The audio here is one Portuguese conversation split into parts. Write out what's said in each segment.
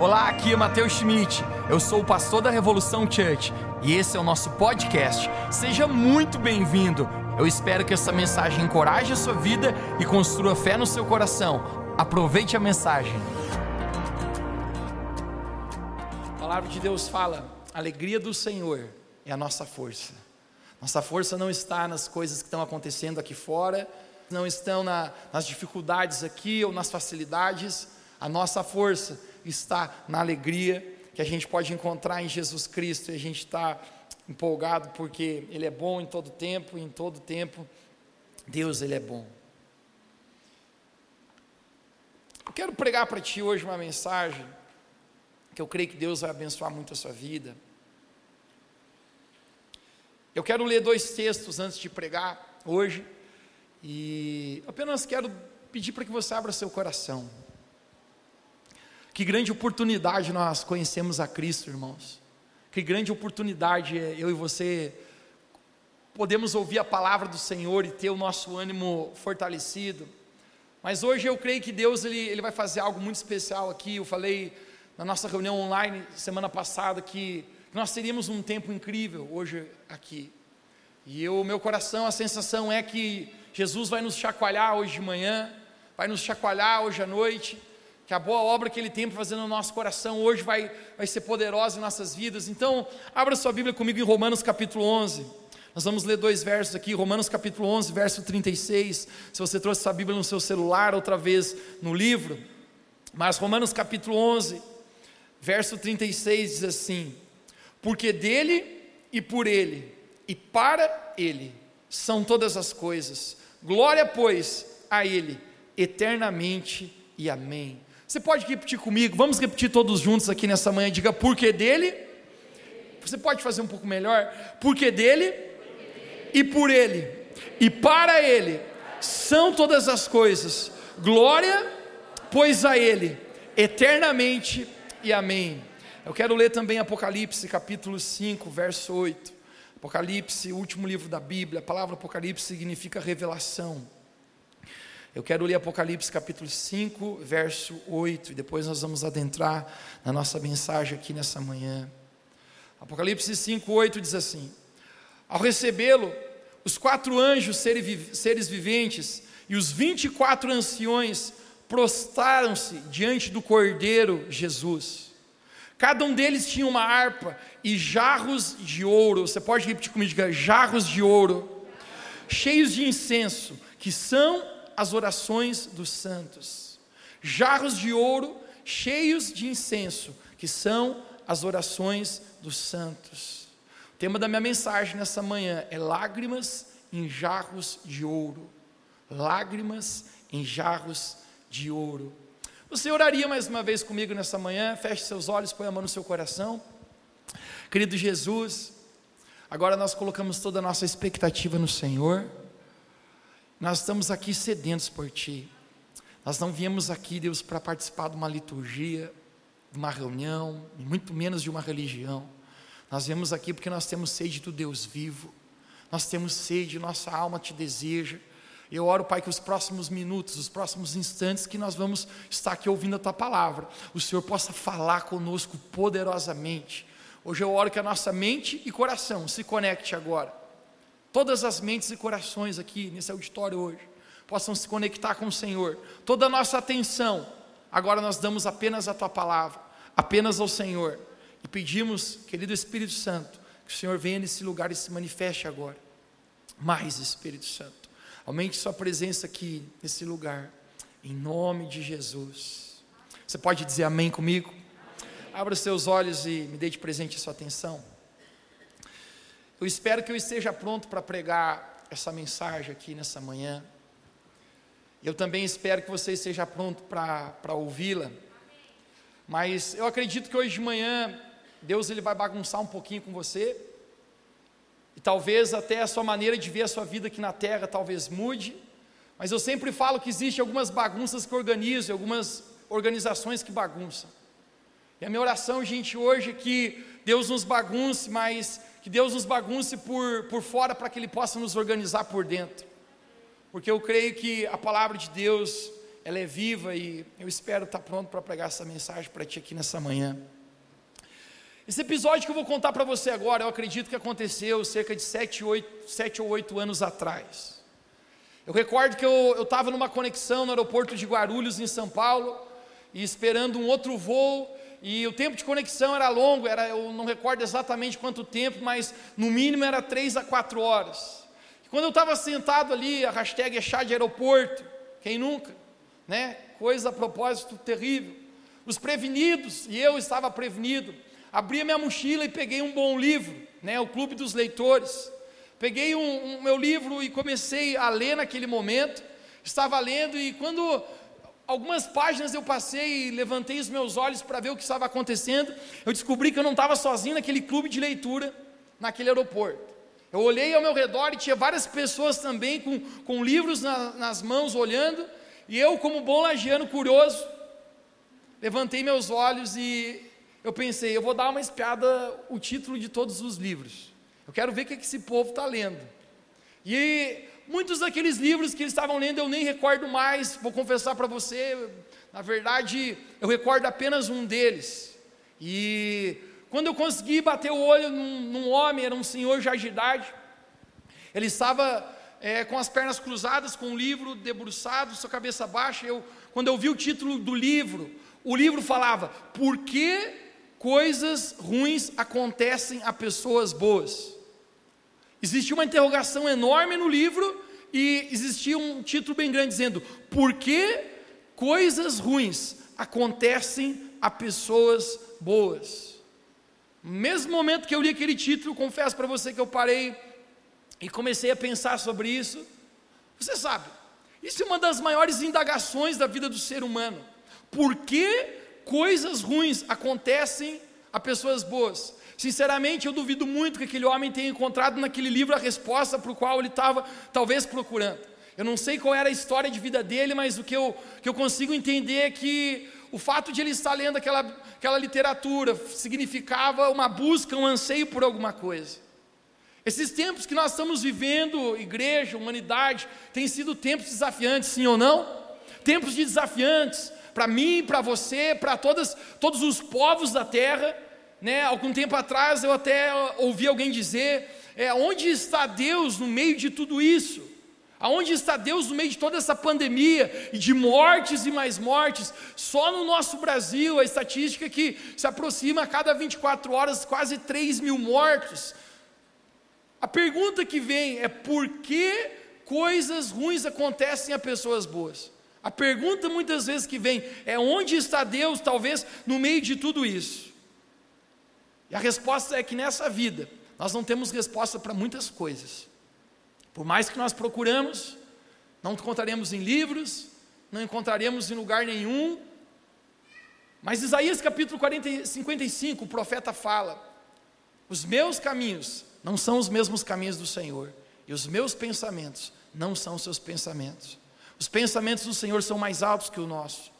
Olá, aqui é Matheus Schmidt. Eu sou o pastor da Revolução Church e esse é o nosso podcast. Seja muito bem-vindo. Eu espero que essa mensagem encoraje a sua vida e construa fé no seu coração. Aproveite a mensagem. A palavra de Deus fala: a alegria do Senhor é a nossa força. Nossa força não está nas coisas que estão acontecendo aqui fora, não estão na, nas dificuldades aqui ou nas facilidades. A nossa força está na alegria que a gente pode encontrar em Jesus Cristo e a gente está empolgado porque Ele é bom em todo tempo e em todo tempo Deus Ele é bom. Eu quero pregar para ti hoje uma mensagem que eu creio que Deus vai abençoar muito a sua vida. Eu quero ler dois textos antes de pregar hoje e apenas quero pedir para que você abra seu coração. Que grande oportunidade nós conhecemos a Cristo, irmãos. Que grande oportunidade eu e você podemos ouvir a palavra do Senhor e ter o nosso ânimo fortalecido. Mas hoje eu creio que Deus ele, ele vai fazer algo muito especial aqui. Eu falei na nossa reunião online semana passada que nós teríamos um tempo incrível hoje aqui. E o meu coração, a sensação é que Jesus vai nos chacoalhar hoje de manhã, vai nos chacoalhar hoje à noite que a boa obra que Ele tem para fazer no nosso coração hoje vai, vai ser poderosa em nossas vidas. Então, abra sua Bíblia comigo em Romanos capítulo 11. Nós vamos ler dois versos aqui, Romanos capítulo 11, verso 36. Se você trouxe sua Bíblia no seu celular, outra vez no livro. Mas Romanos capítulo 11, verso 36 diz assim: Porque dele e por ele e para ele são todas as coisas. Glória, pois, a ele eternamente e amém. Você pode repetir comigo? Vamos repetir todos juntos aqui nessa manhã. Diga porque dele. Você pode fazer um pouco melhor? Porque dele e por ele e para ele são todas as coisas. Glória, pois a ele eternamente e amém. Eu quero ler também Apocalipse, capítulo 5, verso 8. Apocalipse, último livro da Bíblia. A palavra Apocalipse significa revelação. Eu quero ler Apocalipse capítulo 5, verso 8, e depois nós vamos adentrar na nossa mensagem aqui nessa manhã. Apocalipse 5, 8 diz assim: Ao recebê-lo, os quatro anjos, seres viventes, e os vinte e quatro anciões prostraram-se diante do Cordeiro Jesus. Cada um deles tinha uma harpa e jarros de ouro. Você pode repetir comigo, diga, jarros de ouro, cheios de incenso, que são as orações dos santos. Jarros de ouro cheios de incenso, que são as orações dos santos. O tema da minha mensagem nessa manhã é lágrimas em jarros de ouro. Lágrimas em jarros de ouro. Você oraria mais uma vez comigo nessa manhã? Feche seus olhos, põe a mão no seu coração. Querido Jesus, agora nós colocamos toda a nossa expectativa no Senhor. Nós estamos aqui sedentos por Ti. Nós não viemos aqui, Deus, para participar de uma liturgia, de uma reunião, muito menos de uma religião. Nós viemos aqui porque nós temos sede do Deus vivo. Nós temos sede, nossa alma te deseja. Eu oro, Pai, que os próximos minutos, os próximos instantes que nós vamos estar aqui ouvindo a Tua palavra, o Senhor possa falar conosco poderosamente. Hoje eu oro que a nossa mente e coração se conecte agora Todas as mentes e corações aqui nesse auditório hoje possam se conectar com o Senhor. Toda a nossa atenção, agora nós damos apenas a tua palavra, apenas ao Senhor. E pedimos, querido Espírito Santo, que o Senhor venha nesse lugar e se manifeste agora. Mais Espírito Santo, aumente sua presença aqui nesse lugar, em nome de Jesus. Você pode dizer amém comigo? Abra os seus olhos e me dê de presente a sua atenção. Eu espero que eu esteja pronto para pregar essa mensagem aqui nessa manhã. Eu também espero que você esteja pronto para ouvi-la. Mas eu acredito que hoje de manhã Deus ele vai bagunçar um pouquinho com você. E talvez até a sua maneira de ver a sua vida aqui na terra talvez mude. Mas eu sempre falo que existe algumas bagunças que organizam, algumas organizações que bagunçam. E a minha oração, gente, hoje é que Deus nos bagunce, mas que Deus nos bagunce por, por fora para que Ele possa nos organizar por dentro. Porque eu creio que a palavra de Deus, ela é viva e eu espero estar pronto para pregar essa mensagem para ti aqui nessa manhã. Esse episódio que eu vou contar para você agora, eu acredito que aconteceu cerca de sete, oito, sete ou oito anos atrás. Eu recordo que eu estava numa conexão no aeroporto de Guarulhos, em São Paulo, e esperando um outro voo, e o tempo de conexão era longo, era, eu não recordo exatamente quanto tempo, mas no mínimo era três a quatro horas. E quando eu estava sentado ali, a hashtag é chá de aeroporto, quem nunca, né? Coisa a propósito terrível. Os prevenidos, e eu estava prevenido, abri a minha mochila e peguei um bom livro, né, o Clube dos Leitores. Peguei um, um meu livro e comecei a ler naquele momento. Estava lendo e quando algumas páginas eu passei e levantei os meus olhos para ver o que estava acontecendo, eu descobri que eu não estava sozinho naquele clube de leitura, naquele aeroporto. Eu olhei ao meu redor e tinha várias pessoas também com, com livros na, nas mãos olhando, e eu, como bom lagiano curioso, levantei meus olhos e eu pensei, eu vou dar uma espiada o título de todos os livros. Eu quero ver o que esse povo está lendo. E muitos daqueles livros que eles estavam lendo eu nem recordo mais, vou confessar para você, na verdade, eu recordo apenas um deles. E quando eu consegui bater o olho num, num homem, era um senhor já de idade, ele estava é, com as pernas cruzadas, com o livro debruçado, sua cabeça baixa. Eu, quando eu vi o título do livro, o livro falava: Por que coisas ruins acontecem a pessoas boas. Existia uma interrogação enorme no livro e existia um título bem grande dizendo: Por que coisas ruins acontecem a pessoas boas? No mesmo momento que eu li aquele título, confesso para você que eu parei e comecei a pensar sobre isso. Você sabe, isso é uma das maiores indagações da vida do ser humano. Por que coisas ruins acontecem a pessoas boas. Sinceramente, eu duvido muito que aquele homem tenha encontrado naquele livro a resposta para o qual ele estava talvez procurando. Eu não sei qual era a história de vida dele, mas o que eu, que eu consigo entender é que o fato de ele estar lendo aquela, aquela literatura significava uma busca, um anseio por alguma coisa. Esses tempos que nós estamos vivendo, igreja, humanidade, têm sido tempos desafiantes, sim ou não? Tempos de desafiantes, para mim, para você, para todos os povos da terra. Né? Algum tempo atrás eu até ouvi alguém dizer: é, onde está Deus no meio de tudo isso? Aonde está Deus no meio de toda essa pandemia e de mortes e mais mortes? Só no nosso Brasil, a estatística é que se aproxima a cada 24 horas quase 3 mil mortos. A pergunta que vem é: por que coisas ruins acontecem a pessoas boas? A pergunta muitas vezes que vem é: onde está Deus, talvez, no meio de tudo isso? E a resposta é que nessa vida, nós não temos resposta para muitas coisas. Por mais que nós procuramos, não encontraremos em livros, não encontraremos em lugar nenhum. Mas Isaías capítulo 40, 55, o profeta fala: Os meus caminhos não são os mesmos caminhos do Senhor, e os meus pensamentos não são os seus pensamentos. Os pensamentos do Senhor são mais altos que o nosso.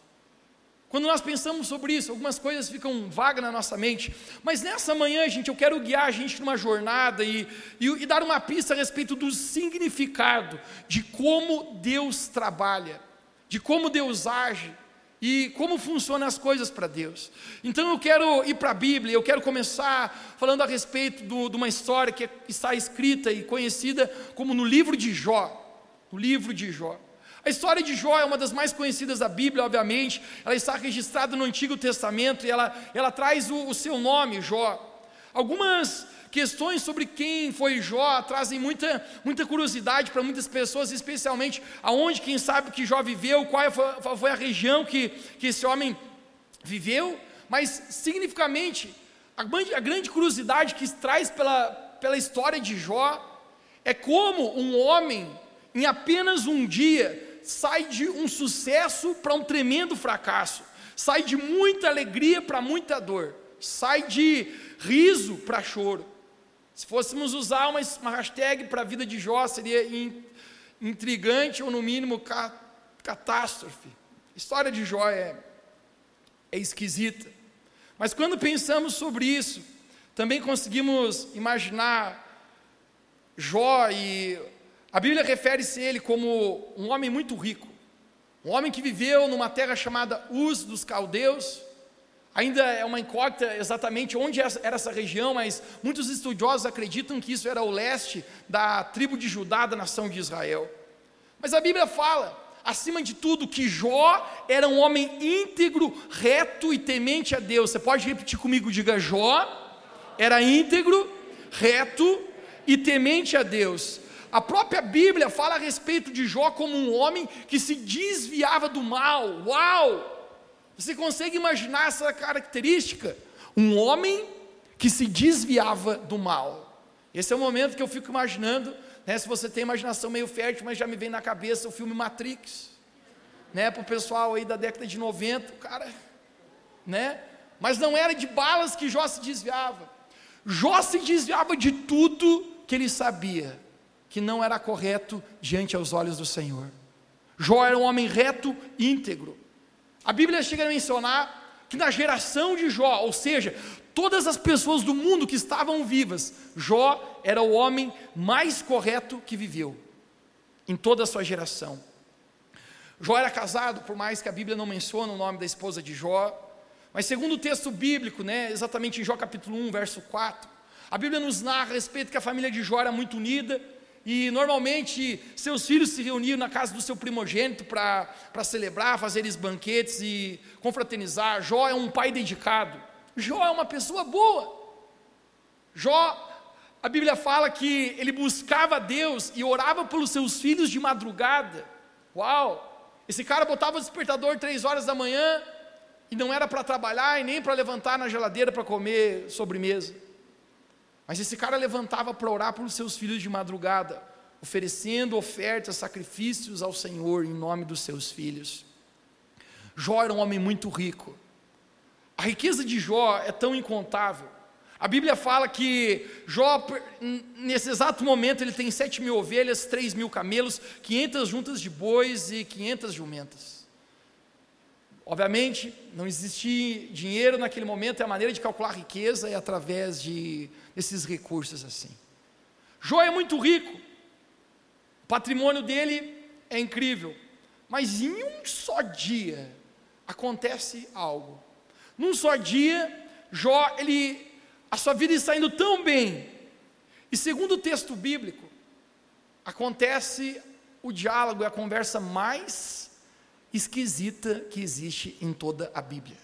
Quando nós pensamos sobre isso, algumas coisas ficam vagas na nossa mente, mas nessa manhã, gente, eu quero guiar a gente numa jornada e, e, e dar uma pista a respeito do significado de como Deus trabalha, de como Deus age e como funcionam as coisas para Deus. Então eu quero ir para a Bíblia, eu quero começar falando a respeito do, de uma história que está escrita e conhecida como no livro de Jó. O livro de Jó. A história de Jó é uma das mais conhecidas da Bíblia, obviamente. Ela está registrada no Antigo Testamento e ela, ela traz o, o seu nome, Jó. Algumas questões sobre quem foi Jó trazem muita, muita curiosidade para muitas pessoas, especialmente aonde, quem sabe, que Jó viveu, qual foi, foi a região que, que esse homem viveu. Mas, significativamente, a grande, a grande curiosidade que traz pela, pela história de Jó é como um homem, em apenas um dia, sai de um sucesso para um tremendo fracasso, sai de muita alegria para muita dor, sai de riso para choro. Se fôssemos usar uma, uma hashtag para a vida de Jó, seria in, intrigante ou no mínimo ca, catástrofe. A história de Jó é, é esquisita. Mas quando pensamos sobre isso, também conseguimos imaginar Jó e a Bíblia refere-se a ele como um homem muito rico. Um homem que viveu numa terra chamada Uz dos Caldeus. Ainda é uma incógnita exatamente onde era essa região, mas muitos estudiosos acreditam que isso era o leste da tribo de Judá, da nação de Israel. Mas a Bíblia fala, acima de tudo, que Jó era um homem íntegro, reto e temente a Deus. Você pode repetir comigo? Diga: Jó era íntegro, reto e temente a Deus. A própria Bíblia fala a respeito de Jó como um homem que se desviava do mal. Uau! Você consegue imaginar essa característica? Um homem que se desviava do mal. Esse é o momento que eu fico imaginando, né, se você tem imaginação meio fértil, mas já me vem na cabeça o filme Matrix. Né, para o pessoal aí da década de 90, cara, né? Mas não era de balas que Jó se desviava. Jó se desviava de tudo que ele sabia que não era correto diante aos olhos do Senhor. Jó era um homem reto íntegro. A Bíblia chega a mencionar que na geração de Jó, ou seja, todas as pessoas do mundo que estavam vivas, Jó era o homem mais correto que viveu em toda a sua geração. Jó era casado, por mais que a Bíblia não mencione o nome da esposa de Jó, mas segundo o texto bíblico, né, exatamente em Jó capítulo 1, verso 4, a Bíblia nos narra a respeito que a família de Jó era muito unida, e normalmente seus filhos se reuniam na casa do seu primogênito para celebrar, fazer banquetes e confraternizar. Jó é um pai dedicado. Jó é uma pessoa boa. Jó, a Bíblia fala que ele buscava Deus e orava pelos seus filhos de madrugada. Uau! Esse cara botava o despertador três horas da manhã e não era para trabalhar e nem para levantar na geladeira para comer sobremesa. Mas esse cara levantava para orar pelos seus filhos de madrugada, oferecendo ofertas, sacrifícios ao Senhor em nome dos seus filhos. Jó era um homem muito rico. A riqueza de Jó é tão incontável. A Bíblia fala que Jó, nesse exato momento, ele tem sete mil ovelhas, três mil camelos, quinhentas juntas de bois e quinhentas jumentas. Obviamente, não existia dinheiro naquele momento, e a maneira de calcular riqueza é através de desses recursos assim. Jó é muito rico, o patrimônio dele é incrível, mas em um só dia acontece algo. Num só dia, Jó, ele, a sua vida está indo tão bem, e segundo o texto bíblico, acontece o diálogo e a conversa mais esquisita que existe em toda a Bíblia.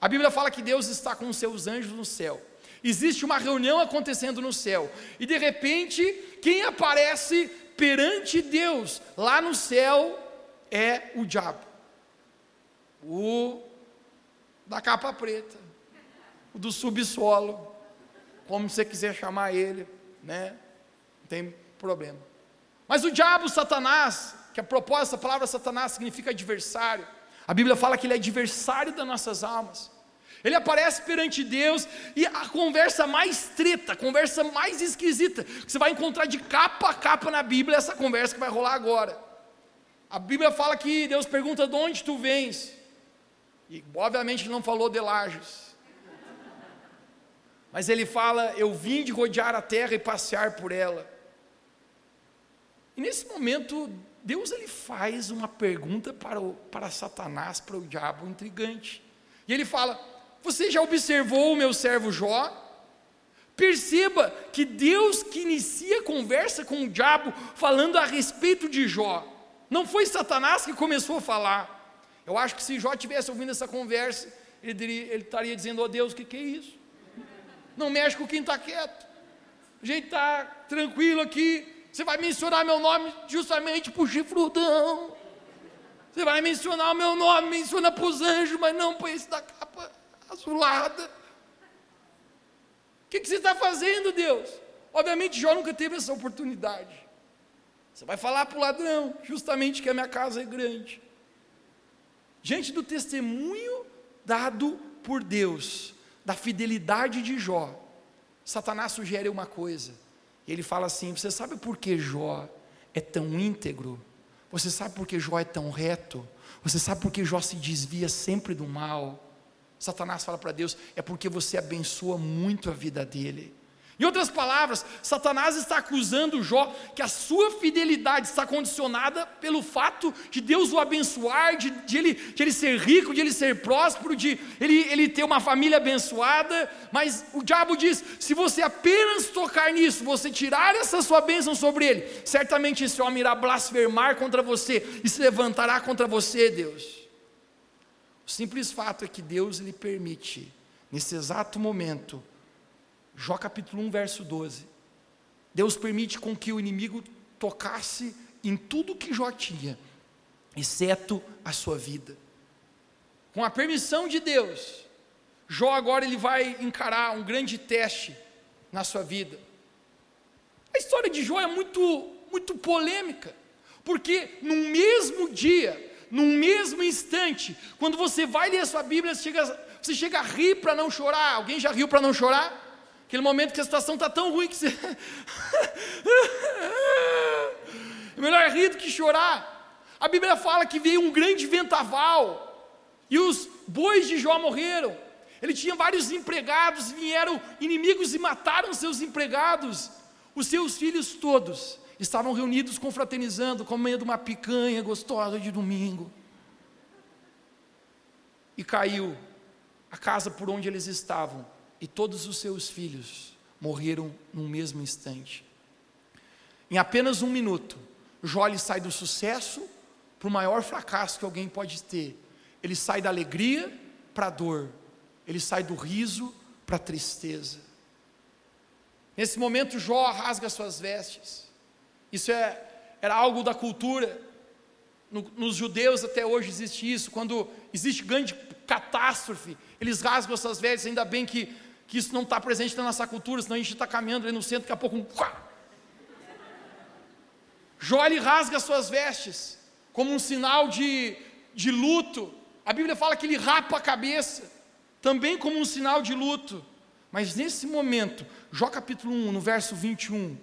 A Bíblia fala que Deus está com os seus anjos no céu. Existe uma reunião acontecendo no céu, e de repente, quem aparece perante Deus lá no céu é o diabo, o da capa preta, o do subsolo, como você quiser chamar ele, né? Não tem problema. Mas o diabo, Satanás, que a proposta, a palavra Satanás significa adversário. A Bíblia fala que ele é adversário das nossas almas. Ele aparece perante Deus e a conversa mais treta, a conversa mais esquisita, que você vai encontrar de capa a capa na Bíblia, é essa conversa que vai rolar agora. A Bíblia fala que Deus pergunta de onde tu vens. E obviamente não falou de Lages. Mas ele fala: Eu vim de rodear a terra e passear por ela. E nesse momento, Deus ele faz uma pergunta para, o, para Satanás, para o diabo intrigante. E ele fala: Você já observou o meu servo Jó? Perceba que Deus que inicia a conversa com o diabo falando a respeito de Jó. Não foi Satanás que começou a falar. Eu acho que se Jó tivesse ouvindo essa conversa, ele, diria, ele estaria dizendo: Oh Deus, o que, que é isso? Não mexe com quem está quieto. A gente está tranquilo aqui, você vai mencionar meu nome justamente para o chifrudão. Você vai mencionar o meu nome, menciona para os anjos, mas não para esse da capa azulada. O que, que você está fazendo, Deus? Obviamente, Jó nunca teve essa oportunidade. Você vai falar para o ladrão, justamente que a minha casa é grande. Diante do testemunho dado por Deus, da fidelidade de Jó, Satanás sugere uma coisa ele fala assim: Você sabe por que Jó é tão íntegro? Você sabe por que Jó é tão reto? Você sabe por que Jó se desvia sempre do mal? Satanás fala para Deus: É porque você abençoa muito a vida dele. Em outras palavras, Satanás está acusando Jó que a sua fidelidade está condicionada pelo fato de Deus o abençoar, de, de, ele, de ele ser rico, de ele ser próspero, de ele, ele ter uma família abençoada. Mas o diabo diz: se você apenas tocar nisso, você tirar essa sua bênção sobre ele, certamente esse homem irá blasfemar contra você e se levantará contra você, Deus. O simples fato é que Deus lhe permite, nesse exato momento, Jó capítulo 1, verso 12. Deus permite com que o inimigo tocasse em tudo que Jó tinha, exceto a sua vida. Com a permissão de Deus, Jó agora ele vai encarar um grande teste na sua vida. A história de Jó é muito muito polêmica, porque no mesmo dia, num mesmo instante, quando você vai ler a sua Bíblia, você chega, você chega a rir para não chorar. Alguém já riu para não chorar? Aquele momento que a situação está tão ruim que você. é melhor rir do que chorar. A Bíblia fala que veio um grande ventaval e os bois de Jó morreram. Ele tinha vários empregados, vieram inimigos e mataram seus empregados. Os seus filhos todos estavam reunidos confraternizando, comendo uma picanha gostosa de domingo. E caiu a casa por onde eles estavam e todos os seus filhos morreram num mesmo instante. Em apenas um minuto, Jó sai do sucesso para o maior fracasso que alguém pode ter. Ele sai da alegria para a dor, ele sai do riso para a tristeza. Nesse momento, Jó rasga suas vestes. Isso é, era algo da cultura. No, nos judeus até hoje existe isso. Quando existe grande catástrofe, eles rasgam suas vestes. Ainda bem que que isso não está presente na nossa cultura, senão a gente está caminhando ali no centro, daqui a pouco um. Jó ele rasga suas vestes, como um sinal de, de luto. A Bíblia fala que ele rapa a cabeça, também como um sinal de luto. Mas nesse momento, Jó capítulo 1, no verso 21,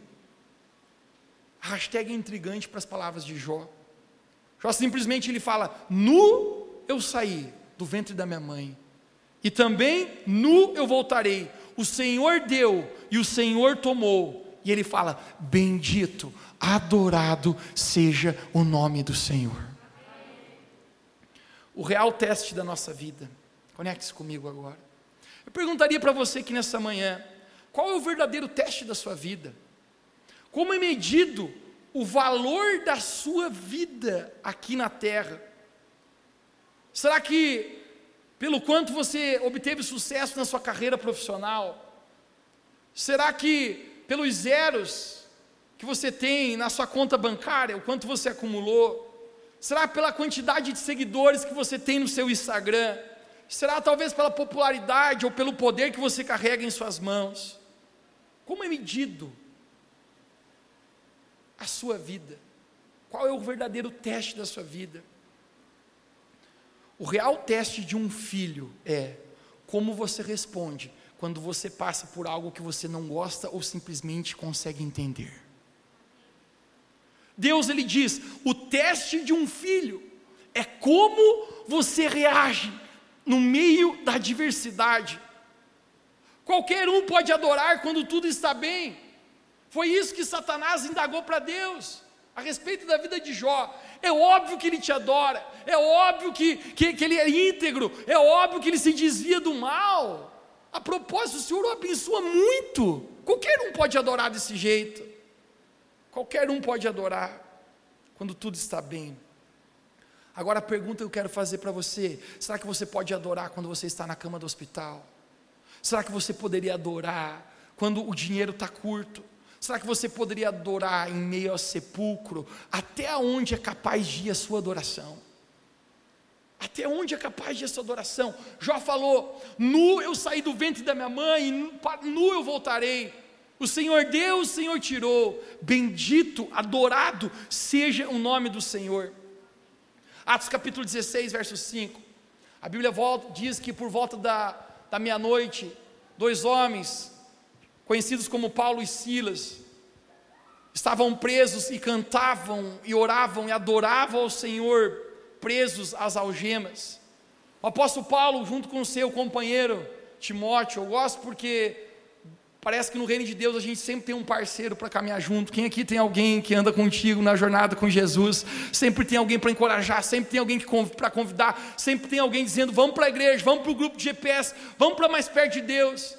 a hashtag é intrigante para as palavras de Jó. Jó simplesmente ele fala: Nu eu saí do ventre da minha mãe, e também nu eu voltarei. O Senhor deu e o Senhor tomou. E ele fala: Bendito, adorado seja o nome do Senhor. O real teste da nossa vida. Conecte-se comigo agora. Eu perguntaria para você que nessa manhã: qual é o verdadeiro teste da sua vida? Como é medido o valor da sua vida aqui na terra? Será que pelo quanto você obteve sucesso na sua carreira profissional? Será que pelos zeros que você tem na sua conta bancária, o quanto você acumulou? Será pela quantidade de seguidores que você tem no seu Instagram? Será talvez pela popularidade ou pelo poder que você carrega em suas mãos? Como é medido a sua vida? Qual é o verdadeiro teste da sua vida? O real teste de um filho é como você responde quando você passa por algo que você não gosta ou simplesmente consegue entender. Deus ele diz: o teste de um filho é como você reage no meio da adversidade. Qualquer um pode adorar quando tudo está bem. Foi isso que Satanás indagou para Deus a respeito da vida de Jó. É óbvio que ele te adora, é óbvio que, que, que ele é íntegro, é óbvio que ele se desvia do mal. A propósito, o Senhor o abençoa muito. Qualquer um pode adorar desse jeito. Qualquer um pode adorar quando tudo está bem. Agora a pergunta que eu quero fazer para você: será que você pode adorar quando você está na cama do hospital? Será que você poderia adorar quando o dinheiro está curto? Será que você poderia adorar em meio ao sepulcro? Até onde é capaz de ir a sua adoração? Até onde é capaz de ir a sua adoração? Jó falou: Nu eu saí do ventre da minha mãe, nu eu voltarei. O Senhor deu, o Senhor tirou. Bendito, adorado seja o nome do Senhor. Atos capítulo 16, verso 5. A Bíblia volta, diz que por volta da, da meia-noite, dois homens conhecidos como Paulo e Silas, estavam presos e cantavam e oravam e adoravam ao Senhor, presos às algemas. O apóstolo Paulo, junto com seu companheiro Timóteo, eu gosto porque Parece que no reino de Deus a gente sempre tem um parceiro para caminhar junto. Quem aqui tem alguém que anda contigo na jornada com Jesus? Sempre tem alguém para encorajar, sempre tem alguém para convidar, sempre tem alguém dizendo: vamos para a igreja, vamos para o grupo de GPS, vamos para mais perto de Deus.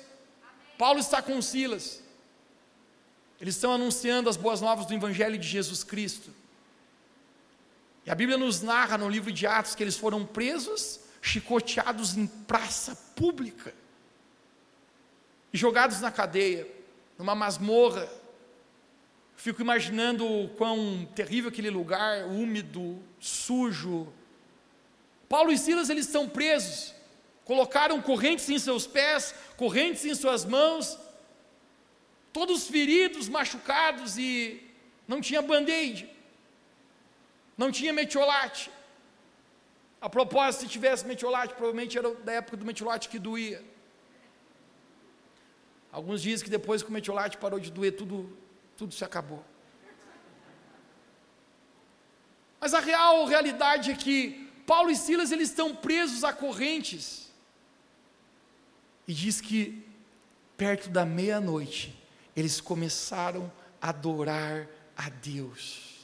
Paulo está com Silas. Eles estão anunciando as boas novas do Evangelho de Jesus Cristo. E a Bíblia nos narra no livro de Atos que eles foram presos, chicoteados em praça pública e jogados na cadeia, numa masmorra. Fico imaginando o quão terrível aquele lugar, úmido, sujo. Paulo e Silas, eles estão presos. Colocaram correntes em seus pés, correntes em suas mãos, todos feridos, machucados e não tinha band-aid, não tinha metiolate. A propósito, se tivesse metiolate, provavelmente era da época do metiolate que doía. Alguns dizem que depois que o metiolate parou de doer, tudo, tudo se acabou. Mas a real realidade é que Paulo e Silas eles estão presos a correntes. E diz que perto da meia-noite eles começaram a adorar a Deus.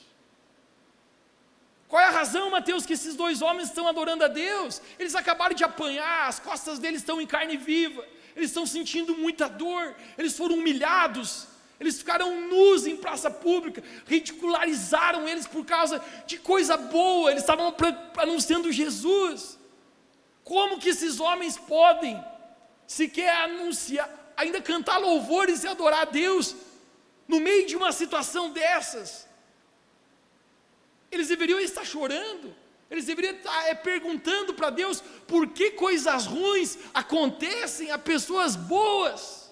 Qual é a razão, Mateus, que esses dois homens estão adorando a Deus? Eles acabaram de apanhar, as costas deles estão em carne viva eles estão sentindo muita dor, eles foram humilhados, eles ficaram nus em praça pública, ridicularizaram eles por causa de coisa boa, eles estavam anunciando Jesus. Como que esses homens podem sequer anunciar, ainda cantar louvores e adorar a Deus no meio de uma situação dessas? Eles deveriam estar chorando. Eles deveriam estar é, perguntando para Deus por que coisas ruins acontecem a pessoas boas.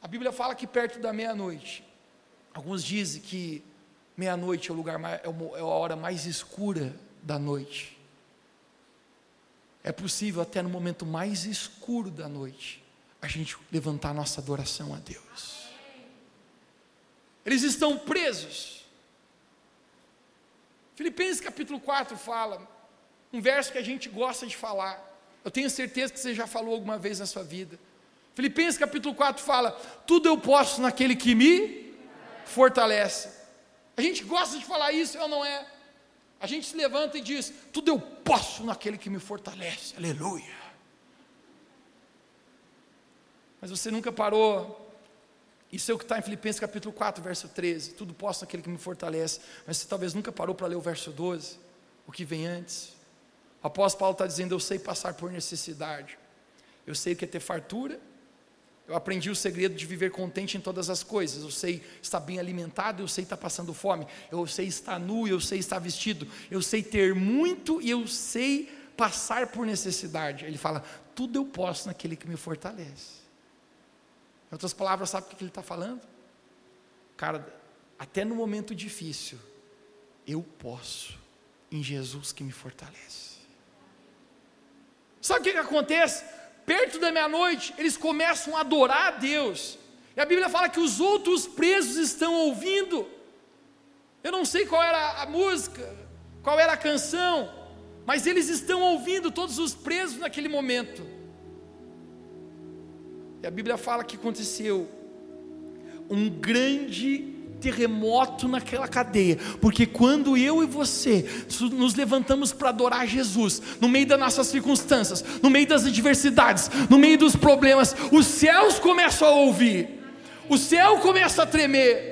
A Bíblia fala que perto da meia-noite, alguns dizem que meia-noite é o lugar mais, é, é a hora mais escura da noite. É possível até no momento mais escuro da noite a gente levantar nossa adoração a Deus. Eles estão presos. Filipenses capítulo 4 fala, um verso que a gente gosta de falar. Eu tenho certeza que você já falou alguma vez na sua vida. Filipenses capítulo 4 fala: Tudo eu posso naquele que me fortalece. A gente gosta de falar isso, ou não é? A gente se levanta e diz: Tudo eu posso naquele que me fortalece. Aleluia. Mas você nunca parou isso é o que está em Filipenses capítulo 4, verso 13. Tudo posso naquele que me fortalece. Mas você talvez nunca parou para ler o verso 12, o que vem antes. O apóstolo Paulo está dizendo: Eu sei passar por necessidade. Eu sei o que é ter fartura. Eu aprendi o segredo de viver contente em todas as coisas. Eu sei estar bem alimentado, eu sei estar passando fome. Eu sei estar nu, eu sei estar vestido. Eu sei ter muito e eu sei passar por necessidade. Ele fala: Tudo eu posso naquele que me fortalece. Em outras palavras, sabe o que ele está falando? Cara, até no momento difícil, eu posso, em Jesus que me fortalece. Sabe o que, que acontece? Perto da meia-noite, eles começam a adorar a Deus. E a Bíblia fala que os outros presos estão ouvindo. Eu não sei qual era a música, qual era a canção, mas eles estão ouvindo todos os presos naquele momento. E a Bíblia fala que aconteceu um grande terremoto naquela cadeia, porque quando eu e você nos levantamos para adorar Jesus, no meio das nossas circunstâncias, no meio das adversidades, no meio dos problemas, os céus começam a ouvir, o céu começa a tremer.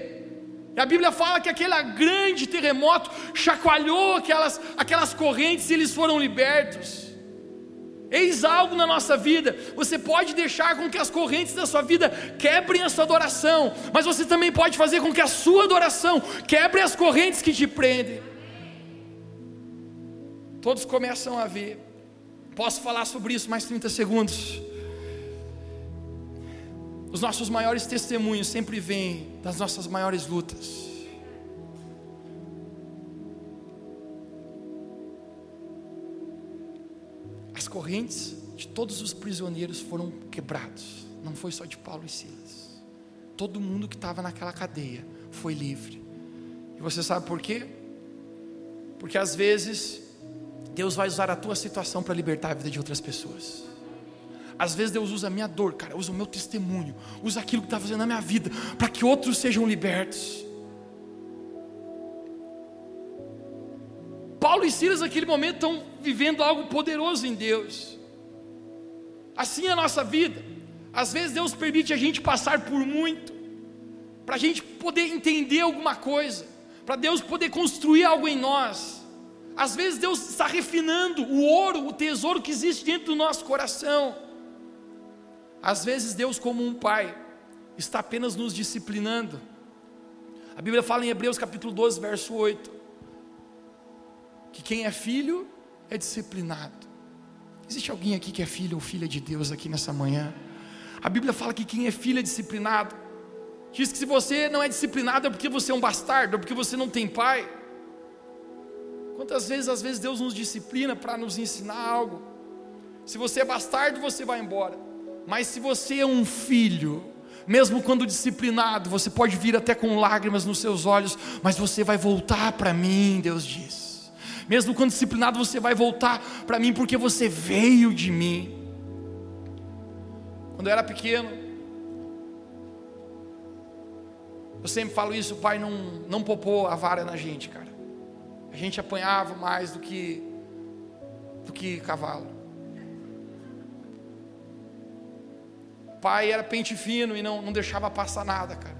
E a Bíblia fala que aquele grande terremoto chacoalhou aquelas, aquelas correntes e eles foram libertos. Eis algo na nossa vida. Você pode deixar com que as correntes da sua vida quebrem a sua adoração, mas você também pode fazer com que a sua adoração quebre as correntes que te prendem. Todos começam a ver. Posso falar sobre isso mais 30 segundos. Os nossos maiores testemunhos sempre vêm das nossas maiores lutas. Correntes de todos os prisioneiros foram quebrados. Não foi só de Paulo e Silas. Todo mundo que estava naquela cadeia foi livre. E você sabe por quê? Porque às vezes Deus vai usar a tua situação para libertar a vida de outras pessoas. Às vezes Deus usa a minha dor, cara, usa o meu testemunho, usa aquilo que está fazendo na minha vida, para que outros sejam libertos. Paulo e Silas naquele momento estão vivendo algo poderoso em Deus. Assim é a nossa vida. Às vezes Deus permite a gente passar por muito, para a gente poder entender alguma coisa, para Deus poder construir algo em nós. Às vezes Deus está refinando o ouro, o tesouro que existe dentro do nosso coração. Às vezes Deus, como um pai, está apenas nos disciplinando. A Bíblia fala em Hebreus capítulo 12, verso 8, que quem é filho é disciplinado. Existe alguém aqui que é filho ou filha de Deus aqui nessa manhã? A Bíblia fala que quem é filho é disciplinado. Diz que se você não é disciplinado é porque você é um bastardo, é porque você não tem pai. Quantas vezes, às vezes, Deus nos disciplina para nos ensinar algo. Se você é bastardo, você vai embora. Mas se você é um filho, mesmo quando disciplinado, você pode vir até com lágrimas nos seus olhos, mas você vai voltar para mim, Deus diz. Mesmo quando disciplinado, você vai voltar para mim porque você veio de mim. Quando eu era pequeno, eu sempre falo isso, o pai não, não popou a vara na gente, cara. A gente apanhava mais do que do que cavalo. O pai era pente fino e não, não deixava passar nada, cara.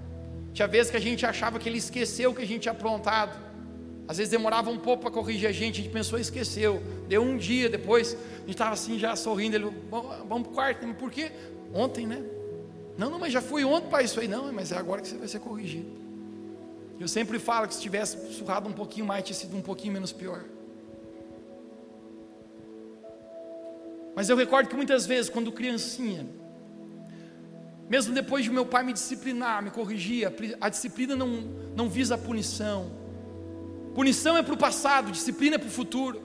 Tinha vezes que a gente achava que ele esqueceu o que a gente tinha aprontado. Às vezes demorava um pouco para corrigir a gente, a gente pensou, esqueceu. Deu um dia depois, a gente estava assim já sorrindo. Ele, vamos, para o quarto. Por quê? Ontem, né? Não, não, mas já foi ontem para isso aí. Não, mas é agora que você vai ser corrigido. Eu sempre falo que se tivesse surrado um pouquinho mais, tinha sido um pouquinho menos pior. Mas eu recordo que muitas vezes, quando criancinha, mesmo depois de meu pai me disciplinar, me corrigir, a disciplina não, não visa a punição. Punição é para o passado, disciplina é para o futuro.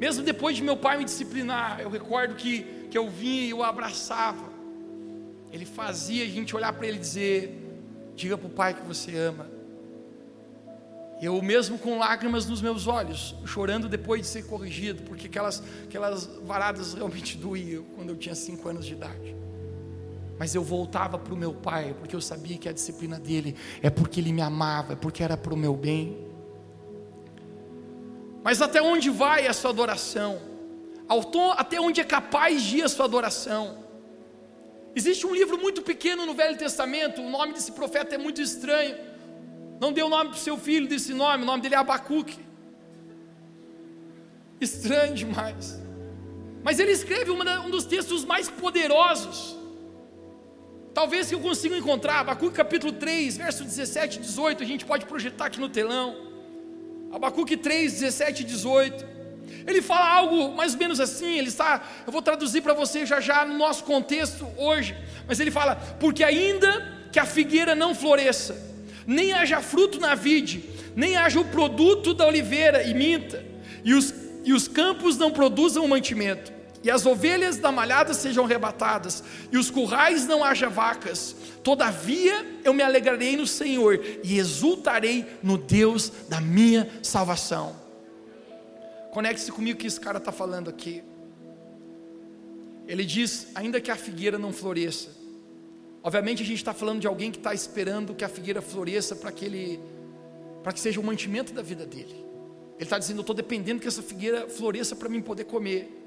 Mesmo depois de meu pai me disciplinar, eu recordo que que eu vinha e eu abraçava. Ele fazia a gente olhar para ele e dizer: Diga para o Pai que você ama. Eu mesmo com lágrimas nos meus olhos, chorando depois de ser corrigido, porque aquelas, aquelas varadas realmente doíam quando eu tinha cinco anos de idade. Mas eu voltava para o meu pai, porque eu sabia que a disciplina dele é porque ele me amava, é porque era para o meu bem. Mas até onde vai a sua adoração? até onde é capaz de ir a sua adoração. Existe um livro muito pequeno no Velho Testamento, o nome desse profeta é muito estranho. Não deu nome para o seu filho desse nome, o nome dele é Abacuque. Estranho demais. Mas ele escreve um dos textos mais poderosos. Talvez que eu consiga encontrar, Abacuque capítulo 3, verso 17 e 18, a gente pode projetar aqui no telão. Abacuque 3, 17 e 18. Ele fala algo mais ou menos assim, ele está, eu vou traduzir para você já já no nosso contexto hoje, mas ele fala: "Porque ainda que a figueira não floresça, nem haja fruto na vide, nem haja o produto da oliveira e minta, e os, e os campos não produzam mantimento, e as ovelhas da malhada sejam arrebatadas, e os currais não haja vacas, todavia eu me alegrarei no Senhor e exultarei no Deus da minha salvação. Conecte-se comigo que esse cara está falando aqui. Ele diz: ainda que a figueira não floresça. Obviamente a gente está falando de alguém que está esperando que a figueira floresça para que ele, para que seja o mantimento da vida dele. Ele está dizendo: eu estou dependendo que essa figueira floresça para mim poder comer.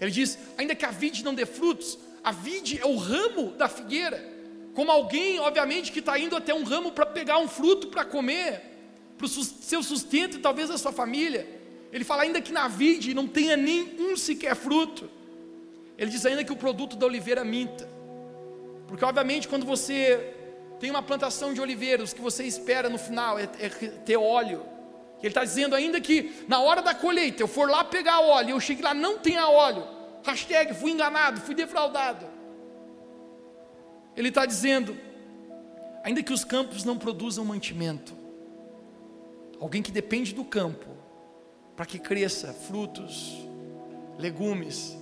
Ele diz: ainda que a vide não dê frutos, a vide é o ramo da figueira. Como alguém, obviamente, que está indo até um ramo para pegar um fruto para comer, para o seu sustento e talvez a sua família. Ele fala ainda que na vide não tenha nenhum sequer fruto. Ele diz ainda que o produto da oliveira minta. Porque obviamente quando você tem uma plantação de oliveiros, o que você espera no final é, é ter óleo. Ele está dizendo ainda que na hora da colheita eu for lá pegar óleo, eu cheguei lá não tenha óleo. Hashtag fui enganado, fui defraudado. Ele está dizendo, ainda que os campos não produzam mantimento, alguém que depende do campo, para que cresça frutos, legumes,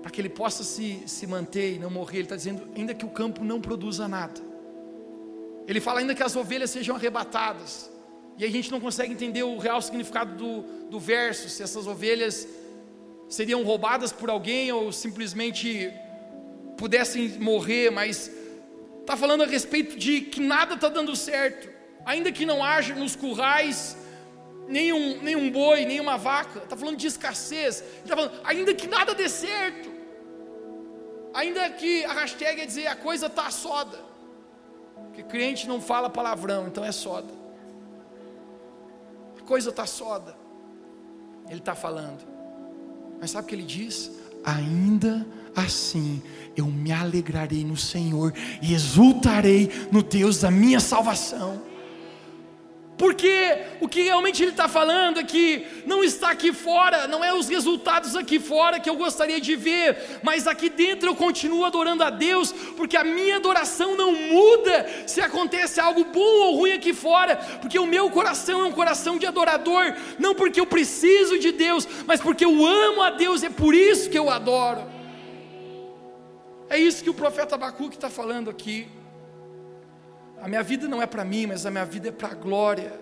para que ele possa se, se manter e não morrer. Ele está dizendo, ainda que o campo não produza nada. Ele fala ainda que as ovelhas sejam arrebatadas. E a gente não consegue entender o real significado do, do verso, se essas ovelhas seriam roubadas por alguém ou simplesmente pudessem morrer, mas está falando a respeito de que nada está dando certo, ainda que não haja nos currais nenhum, nenhum boi, nenhuma vaca, está falando de escassez, está falando, ainda que nada dê certo, ainda que a hashtag é dizer a coisa está soda, porque crente não fala palavrão, então é soda, coisa está soda, ele está falando, mas sabe o que ele diz? Ainda assim eu me alegrarei no Senhor e exultarei no Deus da minha salvação. Porque o que realmente ele está falando é que não está aqui fora, não é os resultados aqui fora que eu gostaria de ver, mas aqui dentro eu continuo adorando a Deus, porque a minha adoração não muda se acontece algo bom ou ruim aqui fora, porque o meu coração é um coração de adorador, não porque eu preciso de Deus, mas porque eu amo a Deus, é por isso que eu adoro. É isso que o profeta Abacuque está falando aqui. A minha vida não é para mim, mas a minha vida é para a glória,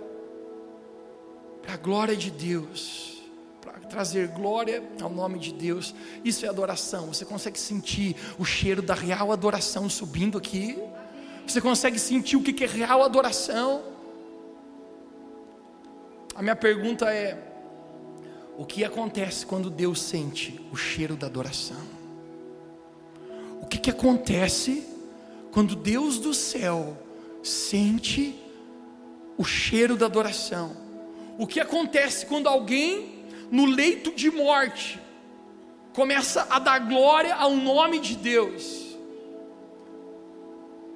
para a glória de Deus, para trazer glória ao nome de Deus. Isso é adoração. Você consegue sentir o cheiro da real adoração subindo aqui? Você consegue sentir o que é real adoração? A minha pergunta é: o que acontece quando Deus sente o cheiro da adoração? O que, que acontece quando Deus do céu sente o cheiro da adoração. O que acontece quando alguém no leito de morte começa a dar glória ao nome de Deus?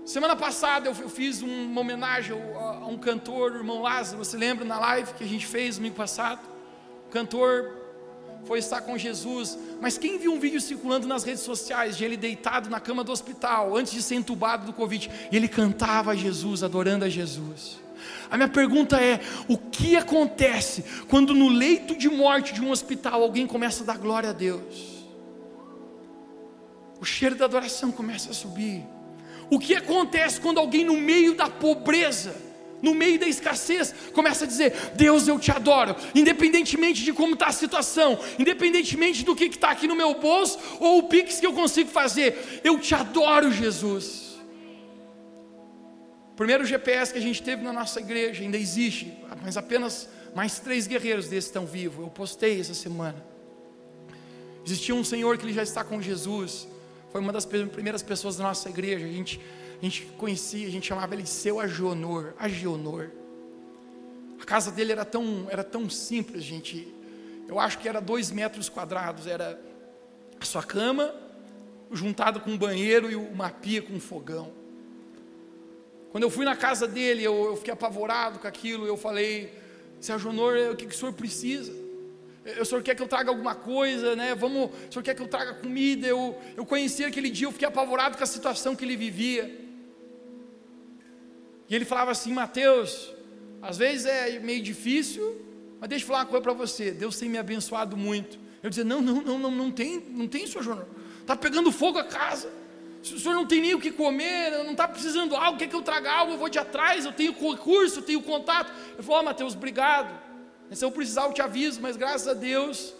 Semana passada eu fiz uma homenagem a um cantor, o irmão Lázaro. Você lembra na live que a gente fez domingo passado? O cantor foi estar com Jesus. Mas quem viu um vídeo circulando nas redes sociais de ele deitado na cama do hospital, antes de ser entubado do Covid, e ele cantava a Jesus, adorando a Jesus? A minha pergunta é: o que acontece quando no leito de morte de um hospital alguém começa a dar glória a Deus? O cheiro da adoração começa a subir. O que acontece quando alguém no meio da pobreza, no meio da escassez, começa a dizer: Deus, eu te adoro, independentemente de como está a situação, independentemente do que está aqui no meu bolso ou o pix que eu consigo fazer, eu te adoro, Jesus. O primeiro GPS que a gente teve na nossa igreja ainda existe, mas apenas mais três guerreiros desses estão vivos. Eu postei essa semana. Existia um senhor que ele já está com Jesus, foi uma das primeiras pessoas da nossa igreja. A gente a gente conhecia, a gente chamava ele seu Agionor, Agionor. A casa dele era tão, era tão simples, gente. Eu acho que era dois metros quadrados, era a sua cama, juntado com um banheiro e uma pia com um fogão. Quando eu fui na casa dele, eu, eu fiquei apavorado com aquilo, eu falei, seu Agenor, o que, que o senhor precisa? O senhor quer que eu traga alguma coisa, né? Vamos, o senhor quer que eu traga comida? Eu, eu conheci aquele dia, eu fiquei apavorado com a situação que ele vivia. E ele falava assim: Mateus, às vezes é meio difícil, mas deixa eu falar uma coisa para você. Deus tem me abençoado muito. Eu dizia: Não, não, não, não, não tem, não tem, senhor João. Está pegando fogo a casa. O senhor não tem nem o que comer, não está precisando de algo, quer que eu traga algo, eu vou de atrás, eu tenho recurso, eu tenho contato. Ele falou: oh, Mateus, obrigado. Se eu precisar, eu te aviso, mas graças a Deus,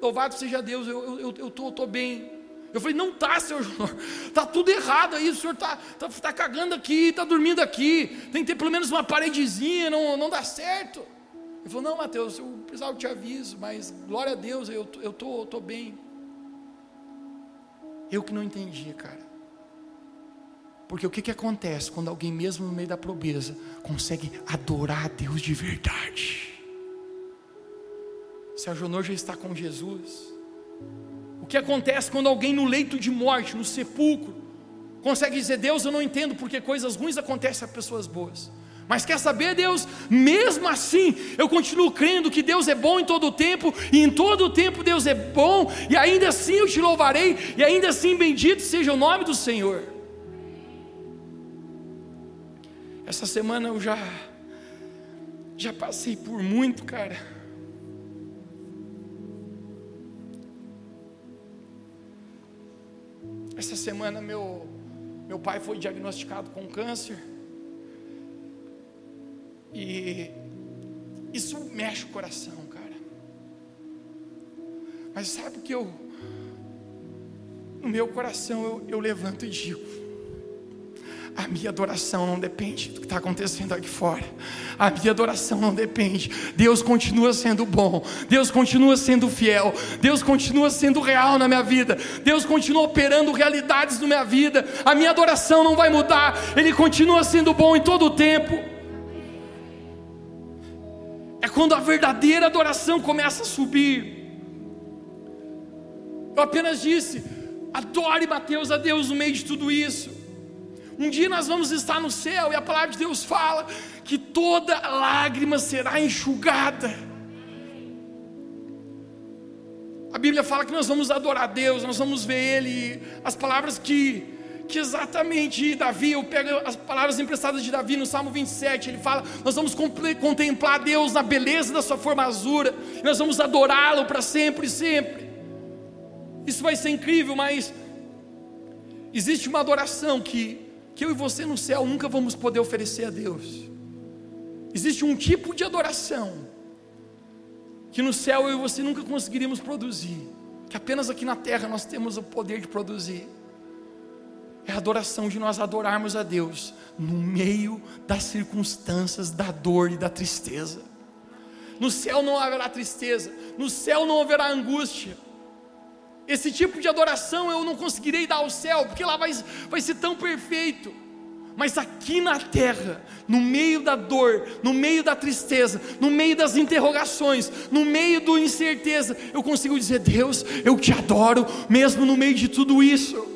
louvado seja Deus, eu estou eu, eu tô bem. Eu falei, não está, senhor Júnior, está tudo errado aí, o senhor está tá, tá cagando aqui, está dormindo aqui, tem que ter pelo menos uma paredezinha, não, não dá certo. Ele falou, não, Mateus, eu precisava eu te aviso, mas glória a Deus, eu estou tô, tô bem. Eu que não entendi, cara. Porque o que, que acontece quando alguém, mesmo no meio da pobreza, consegue adorar a Deus de verdade? Se a Jonor já está com Jesus, o que acontece quando alguém no leito de morte, no sepulcro, consegue dizer: Deus, eu não entendo porque coisas ruins acontecem a pessoas boas. Mas quer saber, Deus? Mesmo assim, eu continuo crendo que Deus é bom em todo o tempo, e em todo o tempo Deus é bom, e ainda assim eu te louvarei, e ainda assim bendito seja o nome do Senhor. Essa semana eu já já passei por muito, cara. Essa semana meu, meu pai foi diagnosticado com câncer. E isso mexe o coração, cara. Mas sabe o que eu, no meu coração, eu, eu levanto e digo: a minha adoração não depende do que está acontecendo aqui fora. A minha adoração não depende. Deus continua sendo bom. Deus continua sendo fiel. Deus continua sendo real na minha vida. Deus continua operando realidades na minha vida. A minha adoração não vai mudar. Ele continua sendo bom em todo o tempo. É quando a verdadeira adoração começa a subir. Eu apenas disse: adore Mateus a Deus no meio de tudo isso. Um dia nós vamos estar no céu e a palavra de Deus fala que toda lágrima será enxugada. A Bíblia fala que nós vamos adorar Deus, nós vamos ver Ele. As palavras que, que exatamente Davi, eu pego as palavras emprestadas de Davi no Salmo 27, ele fala: Nós vamos contemplar Deus na beleza da Sua formosura, nós vamos adorá-lo para sempre e sempre. Isso vai ser incrível, mas existe uma adoração que que eu e você no céu nunca vamos poder oferecer a Deus. Existe um tipo de adoração que no céu eu e você nunca conseguiríamos produzir, que apenas aqui na terra nós temos o poder de produzir. É a adoração de nós adorarmos a Deus no meio das circunstâncias da dor e da tristeza. No céu não haverá tristeza, no céu não haverá angústia. Esse tipo de adoração eu não conseguirei dar ao céu, porque lá vai, vai ser tão perfeito. Mas aqui na terra, no meio da dor, no meio da tristeza, no meio das interrogações, no meio da incerteza, eu consigo dizer: Deus, eu te adoro, mesmo no meio de tudo isso.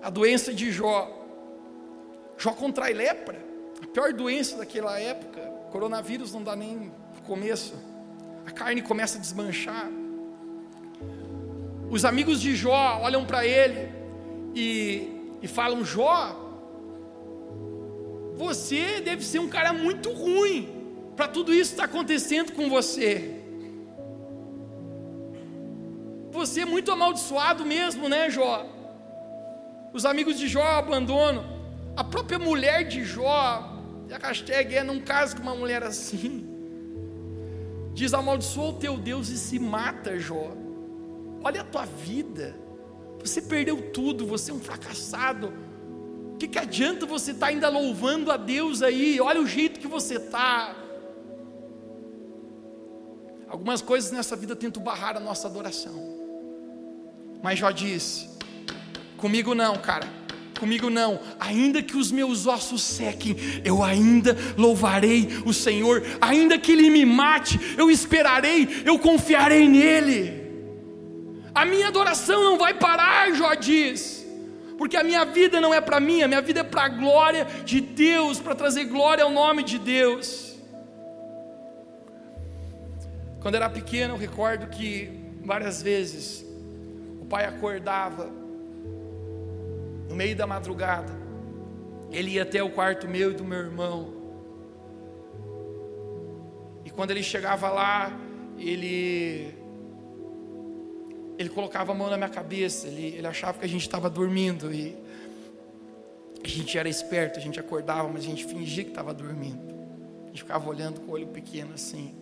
A doença de Jó, Jó contrai lepra, a pior doença daquela época, coronavírus não dá nem começo, a carne começa a desmanchar. Os amigos de Jó olham para ele e, e falam: Jó, você deve ser um cara muito ruim para tudo isso estar tá acontecendo com você. Você é muito amaldiçoado mesmo, né, Jó? Os amigos de Jó abandonam. A própria mulher de Jó, a hashtag é: não case com uma mulher assim. Diz: amaldiçoa o teu Deus e se mata, Jó. Olha a tua vida. Você perdeu tudo, você é um fracassado. O que, que adianta você estar tá ainda louvando a Deus aí? Olha o jeito que você está. Algumas coisas nessa vida tentam barrar a nossa adoração. Mas Jó diz: comigo não, cara comigo não. Ainda que os meus ossos sequem, eu ainda louvarei o Senhor. Ainda que ele me mate, eu esperarei, eu confiarei nele. A minha adoração não vai parar, Jó diz. Porque a minha vida não é para mim, a minha vida é para a glória de Deus, para trazer glória ao nome de Deus. Quando era pequeno, eu recordo que várias vezes o pai acordava no meio da madrugada, ele ia até o quarto meu e do meu irmão. E quando ele chegava lá, ele ele colocava a mão na minha cabeça, ele, ele achava que a gente estava dormindo e a gente era esperto, a gente acordava, mas a gente fingia que estava dormindo. A gente ficava olhando com o olho pequeno assim.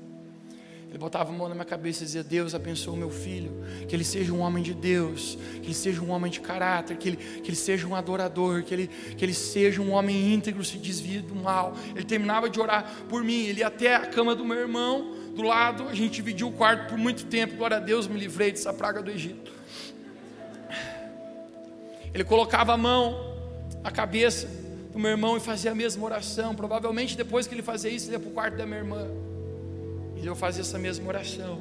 Ele botava a mão na minha cabeça e dizia: Deus abençoe o meu filho, que ele seja um homem de Deus, que ele seja um homem de caráter, que ele, que ele seja um adorador, que ele, que ele seja um homem íntegro, se desvie do mal. Ele terminava de orar por mim, ele ia até a cama do meu irmão, do lado, a gente dividiu o quarto por muito tempo, glória a Deus, me livrei dessa praga do Egito. Ele colocava a mão na cabeça do meu irmão e fazia a mesma oração. Provavelmente depois que ele fazia isso, ele ia para o quarto da minha irmã. E eu fazia essa mesma oração.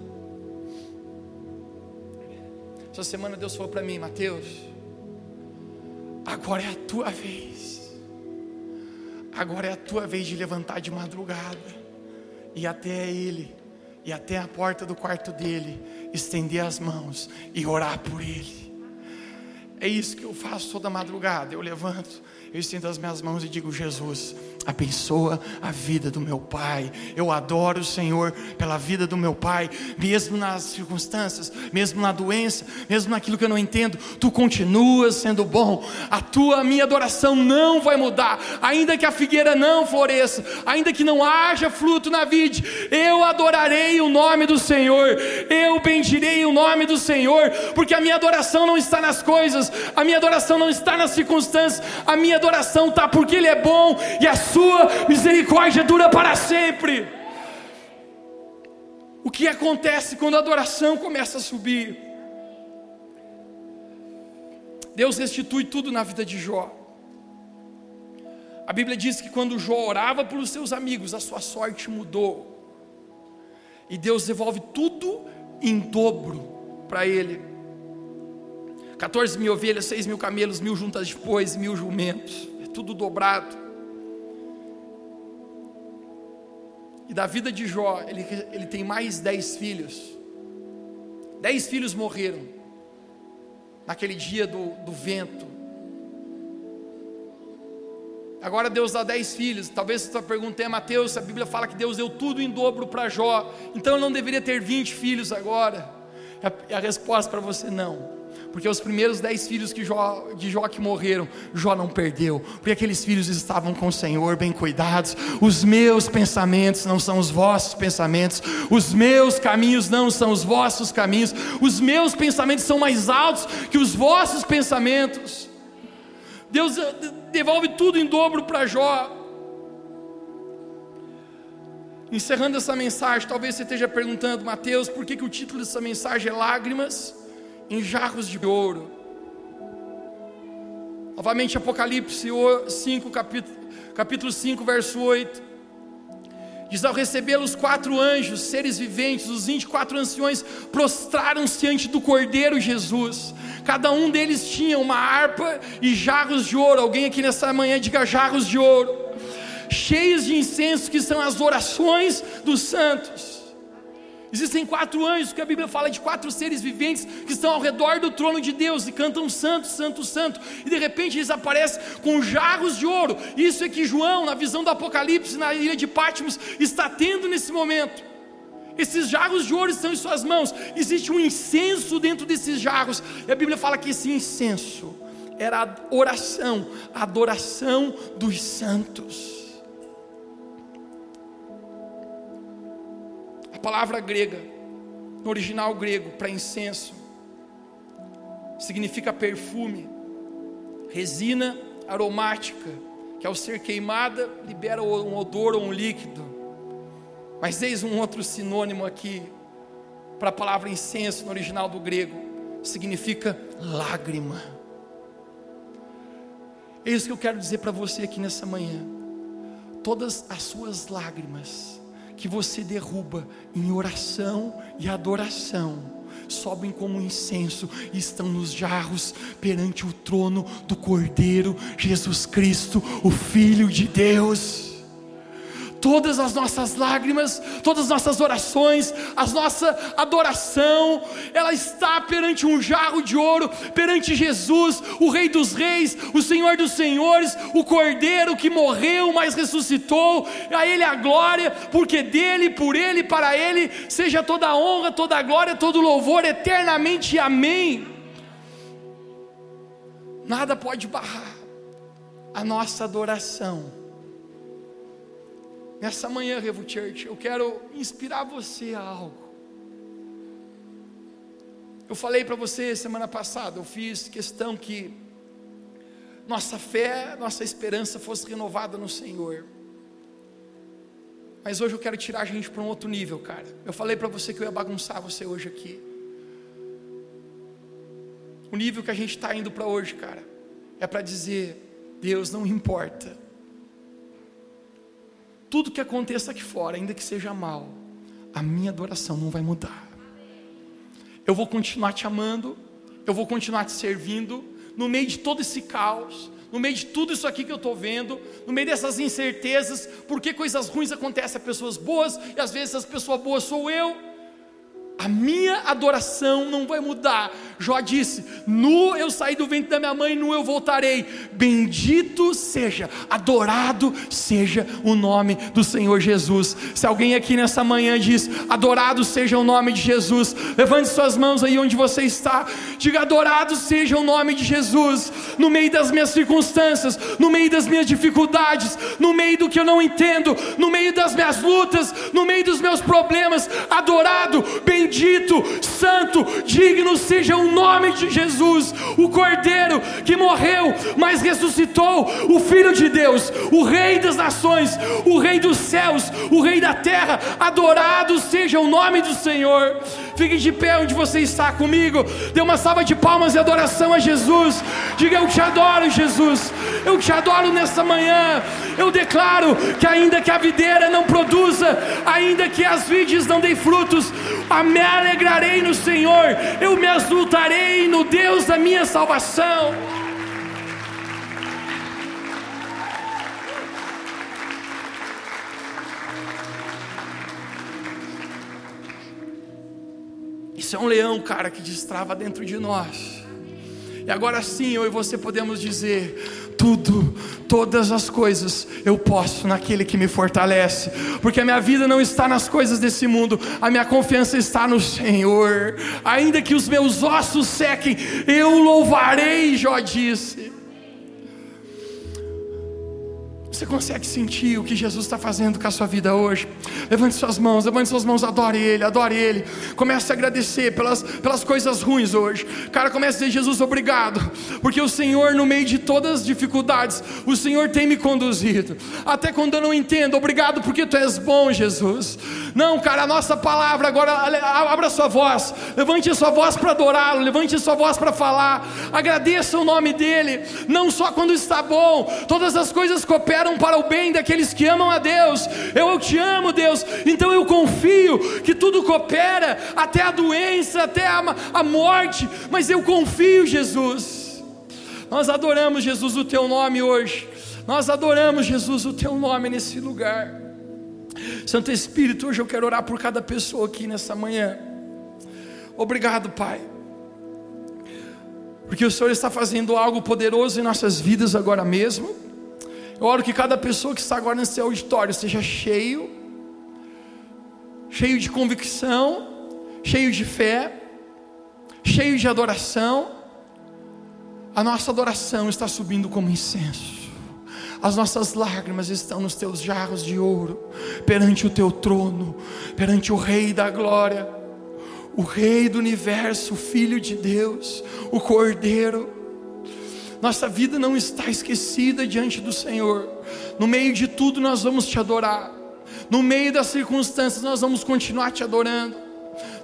Essa semana Deus falou para mim, Mateus, agora é a tua vez. Agora é a tua vez de levantar de madrugada e até ele e até a porta do quarto dele, estender as mãos e orar por ele. É isso que eu faço toda madrugada. Eu levanto, eu estendo as minhas mãos e digo: Jesus, abençoa a vida do meu pai. Eu adoro o Senhor pela vida do meu pai, mesmo nas circunstâncias, mesmo na doença, mesmo naquilo que eu não entendo, tu continuas sendo bom. A tua, minha adoração não vai mudar, ainda que a figueira não floresça, ainda que não haja fruto na vide, eu adorarei o nome do Senhor, eu bendirei o nome do Senhor, porque a minha adoração não está nas coisas, a minha adoração não está nas circunstâncias, a minha adoração está porque Ele é bom e a sua misericórdia dura para sempre. O que acontece quando a adoração começa a subir? Deus restitui tudo na vida de Jó. A Bíblia diz que quando Jó orava pelos seus amigos, a sua sorte mudou. E Deus devolve tudo em dobro para ele. 14 mil ovelhas, 6 mil camelos, mil juntas de bois, mil jumentos. É tudo dobrado. E da vida de Jó, ele, ele tem mais dez filhos. Dez filhos morreram naquele dia do, do vento. Agora Deus dá dez filhos. Talvez você pergunte a Mateus, a Bíblia fala que Deus deu tudo em dobro para Jó. Então ele não deveria ter vinte filhos agora. A, a resposta para você não porque os primeiros dez filhos que Jó, de Jó que morreram, Jó não perdeu, porque aqueles filhos estavam com o Senhor bem cuidados. Os meus pensamentos não são os vossos pensamentos, os meus caminhos não são os vossos caminhos, os meus pensamentos são mais altos que os vossos pensamentos. Deus eh, devolve tudo em dobro para Jó. Encerrando essa mensagem, talvez você esteja perguntando, Mateus, por que, que o título dessa mensagem é Lágrimas? Em jarros de ouro. Novamente, Apocalipse 5, capítulo, capítulo 5, verso 8. Diz: Ao recebê-lo, os quatro anjos, seres viventes, os 24 anciões, prostraram-se diante do Cordeiro Jesus. Cada um deles tinha uma harpa e jarros de ouro. Alguém aqui nessa manhã diga jarros de ouro, cheios de incenso, que são as orações dos santos. Existem quatro anjos, que a Bíblia fala de quatro seres viventes que estão ao redor do trono de Deus e cantam santo, santo, santo. E de repente eles aparecem com jarros de ouro. Isso é que João, na visão do Apocalipse, na ilha de Patmos, está tendo nesse momento. Esses jarros de ouro estão em suas mãos. Existe um incenso dentro desses jarros. E a Bíblia fala que esse incenso era a oração, a adoração dos santos. Palavra grega, no original grego, para incenso, significa perfume, resina aromática, que ao ser queimada libera um odor ou um líquido. Mas eis um outro sinônimo aqui para a palavra incenso no original do grego, significa lágrima. É isso que eu quero dizer para você aqui nessa manhã. Todas as suas lágrimas que você derruba em oração e adoração. Sobem como incenso e estão nos jarros perante o trono do Cordeiro Jesus Cristo, o Filho de Deus todas as nossas lágrimas, todas as nossas orações, a nossa adoração, ela está perante um jarro de ouro, perante Jesus, o Rei dos Reis, o Senhor dos Senhores, o Cordeiro que morreu, mas ressuscitou, a Ele a glória, porque dele, por Ele, para Ele, seja toda a honra, toda a glória, todo o louvor eternamente. Amém. Nada pode barrar a nossa adoração Nessa manhã, Revo Church, eu quero inspirar você a algo. Eu falei para você semana passada, eu fiz questão que nossa fé, nossa esperança fosse renovada no Senhor. Mas hoje eu quero tirar a gente para um outro nível, cara. Eu falei para você que eu ia bagunçar você hoje aqui. O nível que a gente está indo para hoje, cara, é para dizer: Deus não importa tudo que aconteça aqui fora, ainda que seja mal, a minha adoração não vai mudar. Eu vou continuar te amando, eu vou continuar te servindo, no meio de todo esse caos, no meio de tudo isso aqui que eu estou vendo, no meio dessas incertezas, porque coisas ruins acontecem a pessoas boas, e às vezes as pessoas boas sou eu. A minha adoração não vai mudar, Jó disse: Nu eu saí do ventre da minha mãe, nu eu voltarei. Bendito seja, adorado seja o nome do Senhor Jesus. Se alguém aqui nessa manhã diz: Adorado seja o nome de Jesus, levante suas mãos aí onde você está. Diga: Adorado seja o nome de Jesus. No meio das minhas circunstâncias, no meio das minhas dificuldades, no meio do que eu não entendo, no meio das minhas lutas, no meio dos meus problemas, adorado, bendito, santo, digno seja o nome de Jesus, o Cordeiro que morreu, mas ressuscitou, o Filho de Deus, o Rei das nações, o Rei dos céus, o Rei da terra, adorado seja o nome do Senhor. Fique de pé onde você está comigo, dê uma salva de palmas e adoração a Jesus. Diga: Eu te adoro, Jesus, eu te adoro nessa manhã. Eu declaro que, ainda que a videira não produza, ainda que as vides não deem frutos, me alegrarei no Senhor, eu me exultarei no Deus da minha salvação. É um leão, cara, que destrava dentro de nós. E agora sim, eu e você podemos dizer: tudo, todas as coisas eu posso naquele que me fortalece, porque a minha vida não está nas coisas desse mundo, a minha confiança está no Senhor. Ainda que os meus ossos sequem, eu louvarei, Jó disse. Você consegue sentir o que Jesus está fazendo com a sua vida hoje? Levante suas mãos, levante suas mãos, adore Ele, adore Ele. Comece a agradecer pelas, pelas coisas ruins hoje. Cara, comece a dizer: Jesus, obrigado, porque o Senhor, no meio de todas as dificuldades, o Senhor tem me conduzido. Até quando eu não entendo, obrigado, porque Tu és bom, Jesus. Não, cara, a nossa palavra agora, abra sua voz, levante a sua voz para adorá-lo, levante a sua voz para falar, agradeça o nome dEle, não só quando está bom, todas as coisas cooperam cooperam para o bem daqueles que amam a Deus. Eu, eu te amo, Deus, então eu confio que tudo coopera, até a doença, até a, a morte, mas eu confio, Jesus. Nós adoramos, Jesus, o teu nome hoje. Nós adoramos, Jesus, o teu nome nesse lugar. Santo Espírito, hoje eu quero orar por cada pessoa aqui nessa manhã. Obrigado, Pai. Porque o Senhor está fazendo algo poderoso em nossas vidas agora mesmo. Eu oro que cada pessoa que está agora nesse auditório seja cheio, cheio de convicção, cheio de fé, cheio de adoração. A nossa adoração está subindo como incenso. As nossas lágrimas estão nos teus jarros de ouro, perante o teu trono, perante o Rei da glória, o Rei do universo, o Filho de Deus, o Cordeiro nossa vida não está esquecida diante do Senhor. No meio de tudo, nós vamos te adorar. No meio das circunstâncias, nós vamos continuar te adorando.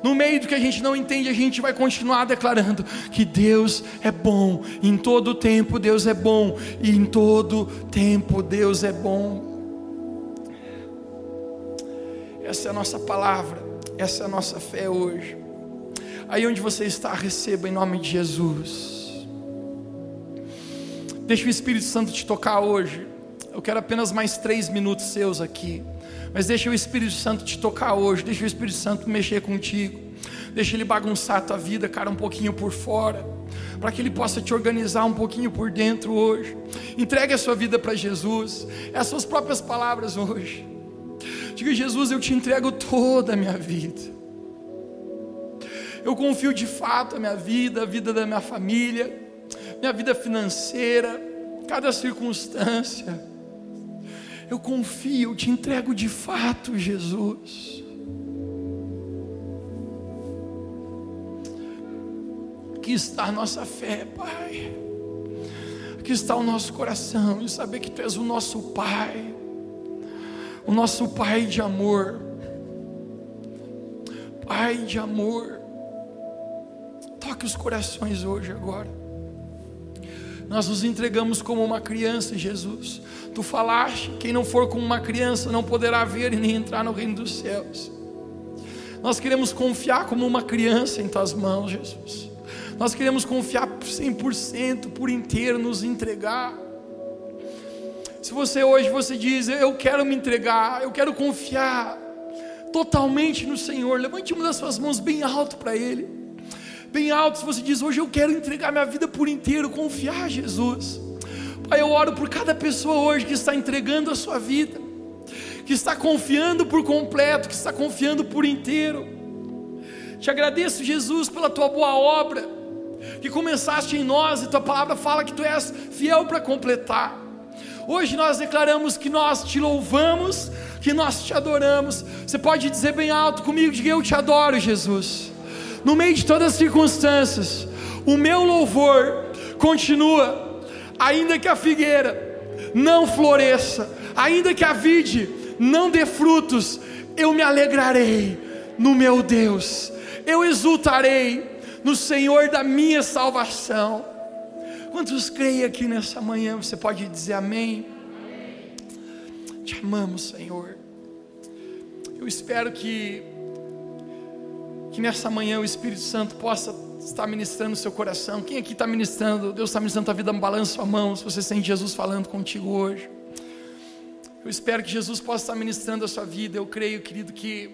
No meio do que a gente não entende, a gente vai continuar declarando que Deus é bom, em todo tempo Deus é bom, e em todo tempo Deus é bom. Essa é a nossa palavra, essa é a nossa fé hoje. Aí onde você está, receba em nome de Jesus. Deixa o Espírito Santo te tocar hoje. Eu quero apenas mais três minutos seus aqui. Mas deixa o Espírito Santo te tocar hoje. Deixa o Espírito Santo mexer contigo. Deixa ele bagunçar a tua vida, cara, um pouquinho por fora. Para que ele possa te organizar um pouquinho por dentro hoje. Entregue a sua vida para Jesus. É as suas próprias palavras hoje. Diga, Jesus, eu te entrego toda a minha vida. Eu confio de fato a minha vida, a vida da minha família minha vida financeira, cada circunstância. Eu confio, eu te entrego de fato, Jesus. Aqui está a nossa fé, Pai. Aqui está o nosso coração em saber que Tu és o nosso Pai, o nosso Pai de amor. Pai de amor. Toque os corações hoje agora. Nós nos entregamos como uma criança, Jesus. Tu falaste: quem não for como uma criança não poderá ver e nem entrar no reino dos céus. Nós queremos confiar como uma criança em tuas mãos, Jesus. Nós queremos confiar 100% por inteiro, nos entregar. Se você hoje você diz, eu quero me entregar, eu quero confiar totalmente no Senhor, levante uma das suas mãos bem alto para Ele. Bem alto, se você diz hoje eu quero entregar minha vida por inteiro, confiar Jesus. Pai, eu oro por cada pessoa hoje que está entregando a sua vida, que está confiando por completo, que está confiando por inteiro. Te agradeço, Jesus, pela tua boa obra, que começaste em nós e tua palavra fala que tu és fiel para completar. Hoje nós declaramos que nós te louvamos, que nós te adoramos. Você pode dizer bem alto comigo, diga eu te adoro, Jesus. No meio de todas as circunstâncias, o meu louvor continua, ainda que a figueira não floresça, ainda que a vide não dê frutos, eu me alegrarei no meu Deus, eu exultarei no Senhor da minha salvação. Quantos creem aqui nessa manhã? Você pode dizer amém? amém. Te amamos, Senhor. Eu espero que que nessa manhã o Espírito Santo possa estar ministrando no seu coração. Quem aqui está ministrando? Deus está ministrando a vida, balança a mão. Se você sente Jesus falando contigo hoje. Eu espero que Jesus possa estar ministrando a sua vida. Eu creio, querido, que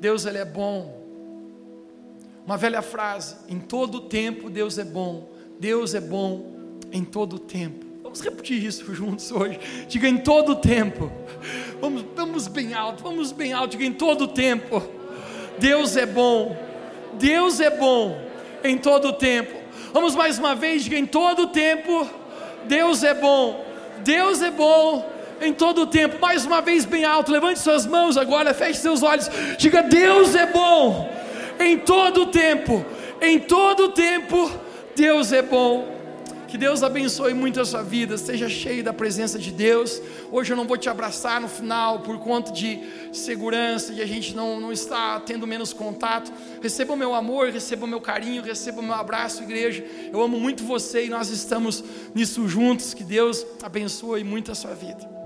Deus ele é bom. Uma velha frase: em todo tempo Deus é bom. Deus é bom em todo o tempo. Vamos repetir isso juntos hoje. Diga em todo o tempo. Vamos, vamos bem alto, vamos bem alto. Diga em todo o tempo. Deus é bom. Deus é bom em todo o tempo. Vamos mais uma vez, diga em todo o tempo. Deus é bom. Deus é bom em todo o tempo. Mais uma vez bem alto. Levante suas mãos agora, feche seus olhos. Diga Deus é bom em todo o tempo. Em todo o tempo Deus é bom. Que Deus abençoe muito a sua vida, seja cheio da presença de Deus. Hoje eu não vou te abraçar no final por conta de segurança e a gente não, não está tendo menos contato. Receba o meu amor, receba o meu carinho, receba o meu abraço, igreja. Eu amo muito você e nós estamos nisso juntos. Que Deus abençoe muito a sua vida.